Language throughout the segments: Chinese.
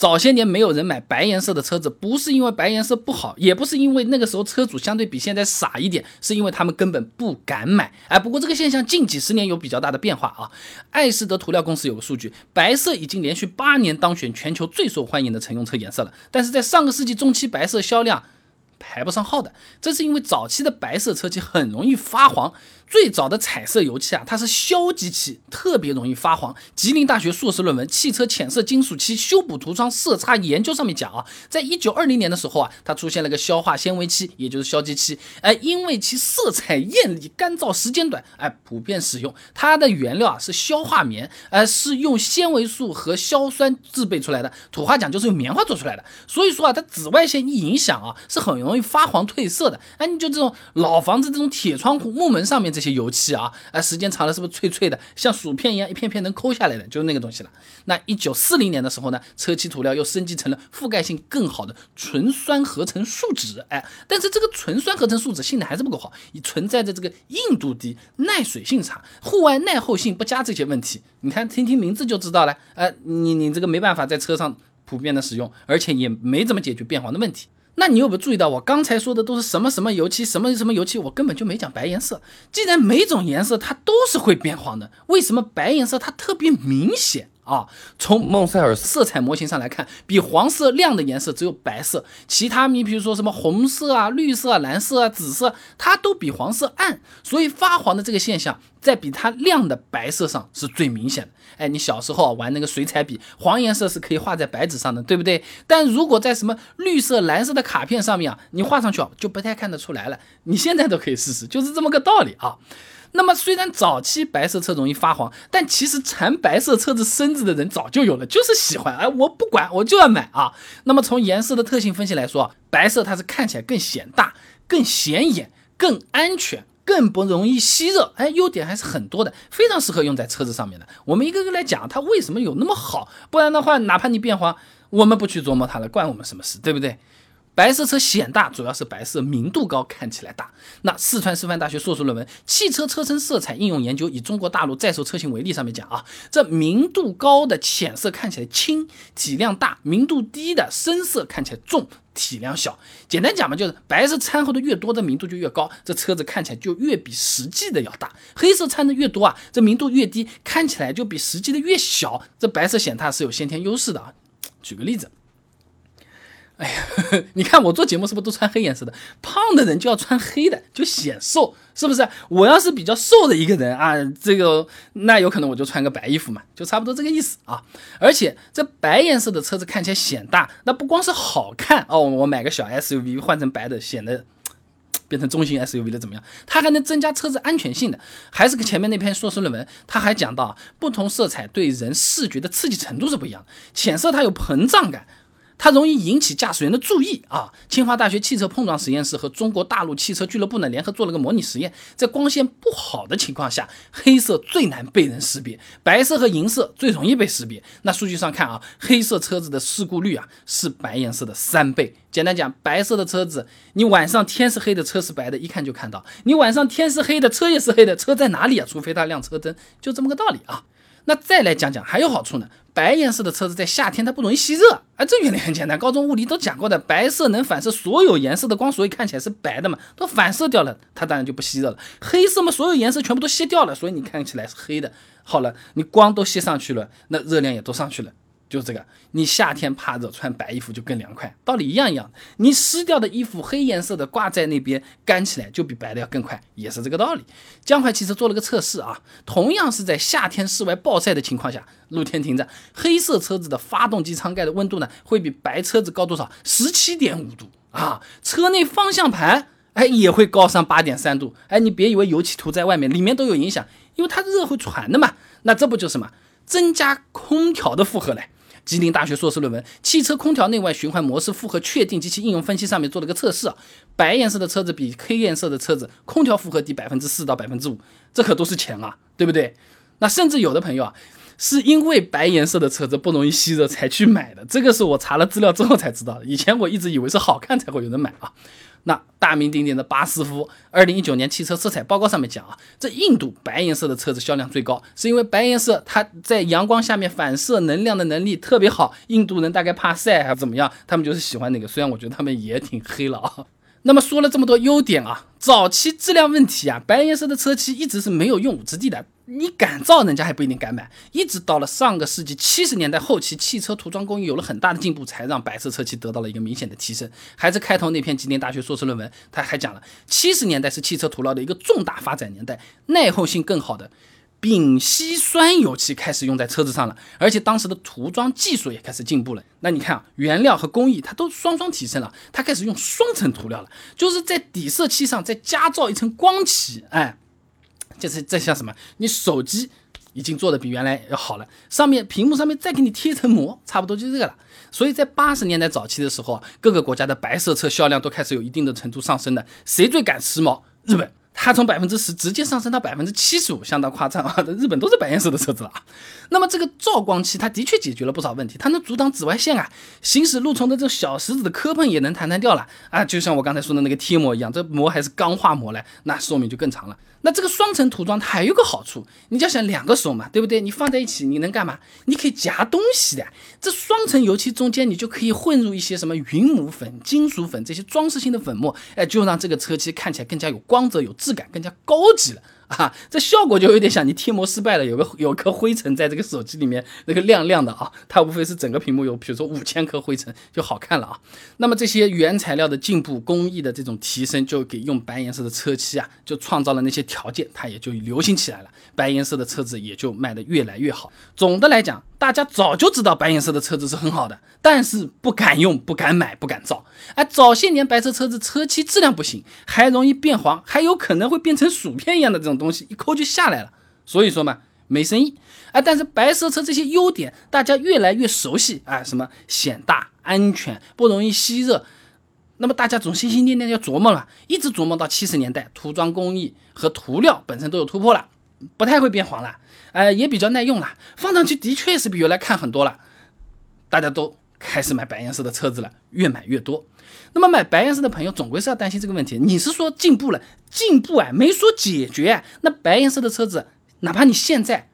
早些年没有人买白颜色的车子，不是因为白颜色不好，也不是因为那个时候车主相对比现在傻一点，是因为他们根本不敢买。哎，不过这个现象近几十年有比较大的变化啊。爱仕德涂料公司有个数据，白色已经连续八年当选全球最受欢迎的乘用车颜色了。但是在上个世纪中期，白色销量排不上号的，这是因为早期的白色车漆很容易发黄。最早的彩色油漆啊，它是硝基漆，特别容易发黄。吉林大学硕士论文《汽车浅色金属漆修补涂装色差研究》上面讲啊，在一九二零年的时候啊，它出现了个硝化纤维漆，也就是硝基漆。哎，因为其色彩艳丽、干燥时间短，哎，普遍使用。它的原料啊是硝化棉，呃，是用纤维素和硝酸制备出来的。土话讲就是用棉花做出来的。所以说啊，它紫外线一影响啊，是很容易发黄褪色的。哎，你就这种老房子这种铁窗户、木门上面这。这些油漆啊，哎，时间长了是不是脆脆的，像薯片一样一片片能抠下来的，就是那个东西了。那一九四零年的时候呢，车漆涂料又升级成了覆盖性更好的纯酸合成树脂，哎，但是这个纯酸合成树脂性能还是不够好，存在着这个硬度低、耐水性差、户外耐候性不佳这些问题。你看，听听名字就知道了，哎，你你这个没办法在车上普遍的使用，而且也没怎么解决变黄的问题。那你有没有注意到，我刚才说的都是什么什么油漆，什么什么油漆，我根本就没讲白颜色。既然每种颜色它都是会变黄的，为什么白颜色它特别明显？啊，从孟塞尔色彩模型上来看，比黄色亮的颜色只有白色，其他你比如说什么红色啊、绿色啊、蓝色啊、紫色，它都比黄色暗，所以发黄的这个现象在比它亮的白色上是最明显的。哎，你小时候玩那个水彩笔，黄颜色是可以画在白纸上的，对不对？但如果在什么绿色、蓝色的卡片上面啊，你画上去啊，就不太看得出来了。你现在都可以试试，就是这么个道理啊。那么虽然早期白色车容易发黄，但其实缠白色车子身子的人早就有了，就是喜欢，哎，我不管，我就要买啊。那么从颜色的特性分析来说，白色它是看起来更显大、更显眼、更安全、更不容易吸热，哎，优点还是很多的，非常适合用在车子上面的。我们一个个来讲，它为什么有那么好？不然的话，哪怕你变黄，我们不去琢磨它了，关我们什么事，对不对？白色车显大，主要是白色明度高，看起来大。那四川师范大学硕士论文《汽车车身色彩应用研究》以中国大陆在售车型为例，上面讲啊，这明度高的浅色看起来轻，体量大；明度低的深色看起来重，体量小。简单讲嘛，就是白色掺和的越多，这明度就越高，这车子看起来就越比实际的要大；黑色掺的越多啊，这明度越低，看起来就比实际的越小。这白色显大是有先天优势的啊。举个例子。哎呀，你看我做节目是不是都穿黑颜色的？胖的人就要穿黑的，就显瘦，是不是？我要是比较瘦的一个人啊，这个那有可能我就穿个白衣服嘛，就差不多这个意思啊。而且这白颜色的车子看起来显大，那不光是好看哦，我买个小 SUV 换成白的，显得 变成中型 SUV 了怎么样？它还能增加车子安全性的。还是跟前面那篇硕士论文，他还讲到，不同色彩对人视觉的刺激程度是不一样的。浅色它有膨胀感。它容易引起驾驶员的注意啊！清华大学汽车碰撞实验室和中国大陆汽车俱乐部呢联合做了个模拟实验，在光线不好的情况下，黑色最难被人识别，白色和银色最容易被识别。那数据上看啊，黑色车子的事故率啊是白颜色的三倍。简单讲，白色的车子，你晚上天是黑的，车是白的，一看就看到；你晚上天是黑的，车也是黑的，车在哪里啊？除非它亮车灯，就这么个道理啊。那再来讲讲还有好处呢。白颜色的车子在夏天它不容易吸热啊，这原理很简单，高中物理都讲过的，白色能反射所有颜色的光，所以看起来是白的嘛，都反射掉了，它当然就不吸热了。黑色嘛，所有颜色全部都吸掉了，所以你看起来是黑的。好了，你光都吸上去了，那热量也都上去了。就这个，你夏天怕热，穿白衣服就更凉快，道理一样一样。你湿掉的衣服，黑颜色的挂在那边，干起来就比白的要更快，也是这个道理。江淮汽车做了个测试啊，同样是在夏天室外暴晒的情况下，露天停着，黑色车子的发动机舱盖的温度呢，会比白车子高多少？十七点五度啊！车内方向盘哎也会高上八点三度。哎，你别以为油漆涂在外面，里面都有影响，因为它热会传的嘛。那这不就是嘛？增加空调的负荷嘞。吉林大学硕士论文《汽车空调内外循环模式负荷确定及其应用分析》上面做了个测试啊，白颜色的车子比黑颜色的车子空调负荷低百分之四到百分之五，这可都是钱啊，对不对？那甚至有的朋友啊，是因为白颜色的车子不容易吸热才去买的。这个是我查了资料之后才知道的，以前我一直以为是好看才会有人买啊。那大名鼎鼎的巴斯夫，二零一九年汽车色彩报告上面讲啊，这印度白颜色的车子销量最高，是因为白颜色它在阳光下面反射能量的能力特别好。印度人大概怕晒还是怎么样，他们就是喜欢那个。虽然我觉得他们也挺黑了啊。那么说了这么多优点啊，早期质量问题啊，白颜色的车漆一直是没有用武之地的。你敢造，人家还不一定敢买。一直到了上个世纪七十年代后期，汽车涂装工艺有了很大的进步，才让白色车漆得到了一个明显的提升。还是开头那篇吉林大学硕士论文，他还讲了，七十年代是汽车涂料的一个重大发展年代，耐候性更好的。丙烯酸油漆开始用在车子上了，而且当时的涂装技术也开始进步了。那你看啊，原料和工艺它都双双提升了，它开始用双层涂料了，就是在底色漆上再加造一层光漆，哎，就是这像什么？你手机已经做的比原来要好了，上面屏幕上面再给你贴一层膜，差不多就这个了。所以在八十年代早期的时候，各个国家的白色车销量都开始有一定的程度上升的。谁最赶时髦？日本。它从百分之十直接上升到百分之七十五，相当夸张啊！日本都是白颜色的车子了。那么这个照光漆，它的确解决了不少问题，它能阻挡紫外线啊，行驶路冲的这种小石子的磕碰也能弹弹掉了啊！就像我刚才说的那个贴膜一样，这膜还是钢化膜嘞，那寿命就更长了。那这个双层涂装它还有个好处，你就想两个手嘛，对不对？你放在一起你能干嘛？你可以夹东西的。这双层油漆中间你就可以混入一些什么云母粉、金属粉这些装饰性的粉末，哎，就让这个车漆看起来更加有光泽、有质感，更加高级了。啊，这效果就有点像你贴膜失败了，有个有颗灰尘在这个手机里面，那个亮亮的啊，它无非是整个屏幕有，比如说五千颗灰尘就好看了啊。那么这些原材料的进步、工艺的这种提升，就给用白颜色的车漆啊，就创造了那些条件，它也就流行起来了，白颜色的车子也就卖得越来越好。总的来讲。大家早就知道白颜色的车子是很好的，但是不敢用、不敢买、不敢造。哎，早些年白色车子车漆质量不行，还容易变黄，还有可能会变成薯片一样的这种东西，一抠就下来了。所以说嘛，没生意。哎，但是白色车这些优点大家越来越熟悉啊，什么显大、安全、不容易吸热，那么大家总心心念念要琢磨了，一直琢磨到七十年代，涂装工艺和涂料本身都有突破了。不太会变黄了，呃，也比较耐用了，放上去的确是比原来看很多了，大家都开始买白颜色的车子了，越买越多。那么买白颜色的朋友总归是要担心这个问题，你是说进步了，进步啊，没说解决。那白颜色的车子，哪怕你现在。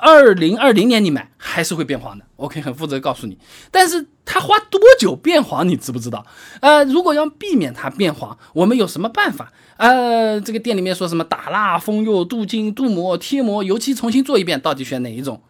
二零二零年你买还是会变黄的，我可以很负责告诉你。但是它花多久变黄，你知不知道？呃，如果要避免它变黄，我们有什么办法？呃，这个店里面说什么打蜡、封釉、镀金、镀膜、贴膜、油漆重新做一遍，到底选哪一种？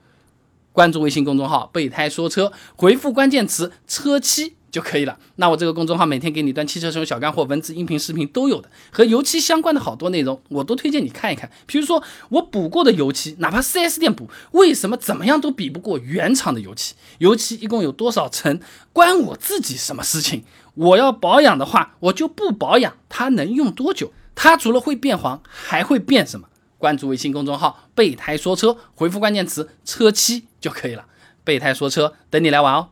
关注微信公众号“备胎说车”，回复关键词“车漆”。就可以了。那我这个公众号每天给你一段汽车使用小干货，文字、音频、视频都有的，和油漆相关的好多内容，我都推荐你看一看。比如说我补过的油漆，哪怕 4S 店补，为什么怎么样都比不过原厂的油漆？油漆一共有多少层？关我自己什么事情？我要保养的话，我就不保养，它能用多久？它除了会变黄，还会变什么？关注微信公众号“备胎说车”，回复关键词“车漆”就可以了。备胎说车，等你来玩哦。